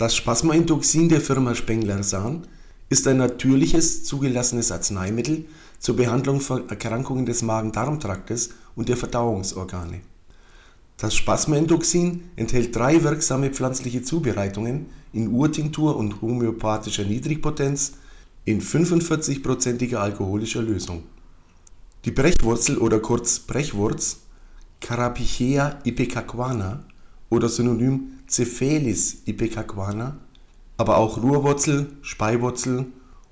Das Spasmoentoxin der Firma Spengler-Sahn ist ein natürliches, zugelassenes Arzneimittel zur Behandlung von Erkrankungen des Magen-Darm-Traktes und der Verdauungsorgane. Das Spasmoentoxin enthält drei wirksame pflanzliche Zubereitungen in Urtinktur und homöopathischer Niedrigpotenz in 45%iger alkoholischer Lösung. Die Brechwurzel oder kurz Brechwurz Carapichea ipecacuana oder synonym Cephalis ipecacuana, aber auch Ruhrwurzel, Speiwurzel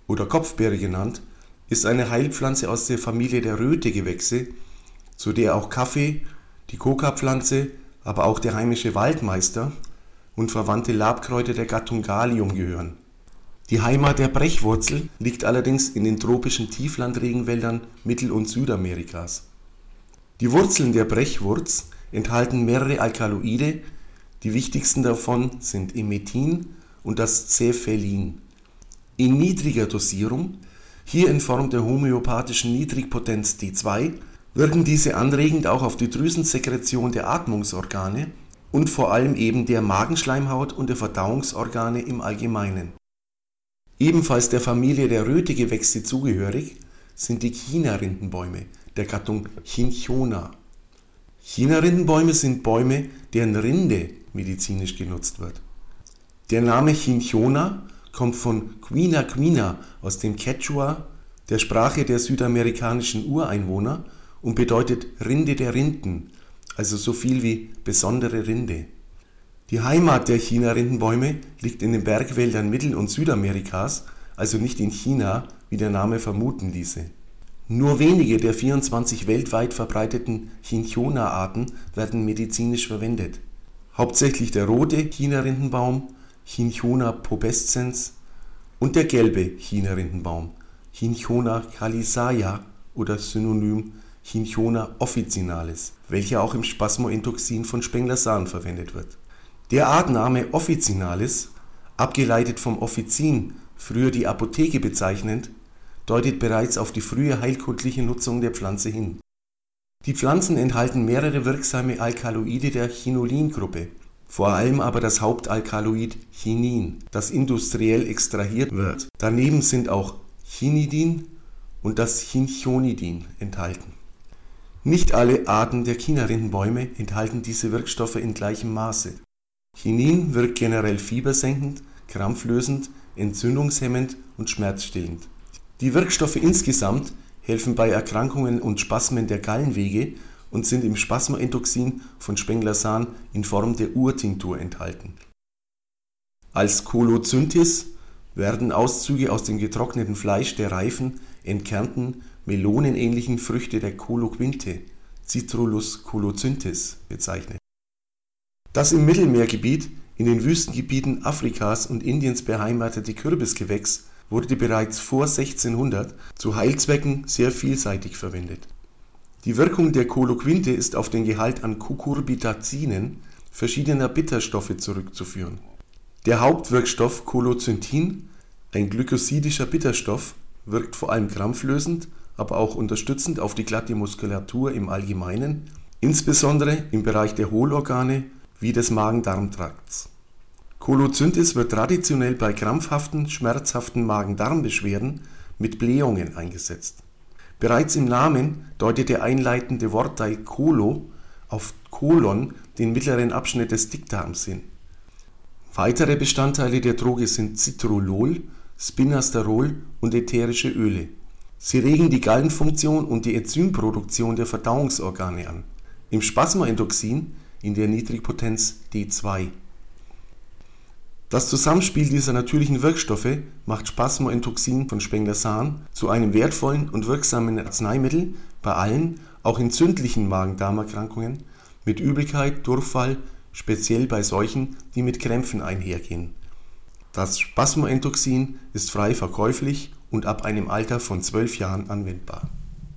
oder Kopfbeere genannt, ist eine Heilpflanze aus der Familie der Rötegewächse, zu der auch Kaffee, die Kokapflanze, aber auch der heimische Waldmeister und verwandte Labkräuter der Gattung Galium gehören. Die Heimat der Brechwurzel liegt allerdings in den tropischen Tieflandregenwäldern Mittel- und Südamerikas. Die Wurzeln der Brechwurz enthalten mehrere Alkaloide, die wichtigsten davon sind Emethin und das Cephalin. In niedriger Dosierung, hier in Form der homöopathischen Niedrigpotenz D2, wirken diese anregend auch auf die Drüsensekretion der Atmungsorgane und vor allem eben der Magenschleimhaut und der Verdauungsorgane im Allgemeinen. Ebenfalls der Familie der Rötegewächse zugehörig sind die China-Rindenbäume der Gattung Chinchona. China-Rindenbäume sind Bäume, deren Rinde medizinisch genutzt wird. Der Name Chinchona kommt von Quina Quina aus dem Quechua, der Sprache der südamerikanischen Ureinwohner und bedeutet Rinde der Rinden, also so viel wie besondere Rinde. Die Heimat der China-Rindenbäume liegt in den Bergwäldern Mittel- und Südamerikas, also nicht in China, wie der Name vermuten ließe. Nur wenige der 24 weltweit verbreiteten Chinchona-Arten werden medizinisch verwendet. Hauptsächlich der rote China-Rindenbaum (Chinchona pubescens) und der gelbe China-Rindenbaum (Chinchona calisaya oder synonym Chinchona officinalis, welcher auch im Spasmoentoxin von Spengler-Sahn verwendet wird. Der Artname officinalis, abgeleitet vom Offizin, früher die Apotheke bezeichnend, deutet bereits auf die frühe heilkundliche Nutzung der Pflanze hin. Die Pflanzen enthalten mehrere wirksame Alkaloide der Chinolin-Gruppe, vor allem aber das Hauptalkaloid Chinin, das industriell extrahiert wird. Daneben sind auch Chinidin und das Chinchonidin enthalten nicht alle Arten der China-Rindenbäume enthalten diese Wirkstoffe in gleichem Maße. Chinin wirkt generell fiebersenkend, krampflösend, entzündungshemmend und schmerzstillend. Die Wirkstoffe insgesamt helfen bei Erkrankungen und Spasmen der Gallenwege und sind im Spasmoentoxin von Spengler-Sahn in Form der Urtinktur enthalten. Als Kolozynthis werden Auszüge aus dem getrockneten Fleisch der reifen, entkernten melonenähnlichen Früchte der Koloquinte (Citrullus colocynthis) bezeichnet. Das im Mittelmeergebiet, in den Wüstengebieten Afrikas und Indiens beheimatete Kürbisgewächs wurde bereits vor 1600 zu Heilzwecken sehr vielseitig verwendet. Die Wirkung der Koloquinte ist auf den Gehalt an Cucurbitacinen verschiedener Bitterstoffe zurückzuführen. Der Hauptwirkstoff Kolocynthin, ein glykosidischer Bitterstoff, wirkt vor allem krampflösend aber auch unterstützend auf die glatte Muskulatur im Allgemeinen, insbesondere im Bereich der Hohlorgane wie des Magen-Darm-Trakts. Kolozynthis wird traditionell bei krampfhaften, schmerzhaften Magen-Darm-Beschwerden mit Blähungen eingesetzt. Bereits im Namen deutet der einleitende Wortteil Kolo auf Kolon, den mittleren Abschnitt des Dickdarms hin. Weitere Bestandteile der Droge sind Citrulol, Spinasterol und ätherische Öle Sie regen die Gallenfunktion und die Enzymproduktion der Verdauungsorgane an, im Spasmoentoxin in der Niedrigpotenz D2. Das Zusammenspiel dieser natürlichen Wirkstoffe macht Spasmoentoxin von Spengler-Sahn zu einem wertvollen und wirksamen Arzneimittel bei allen, auch entzündlichen Magen-Darm-Erkrankungen mit Übelkeit, Durchfall, speziell bei solchen, die mit Krämpfen einhergehen. Das Spasmoentoxin ist frei verkäuflich und ab einem Alter von zwölf Jahren anwendbar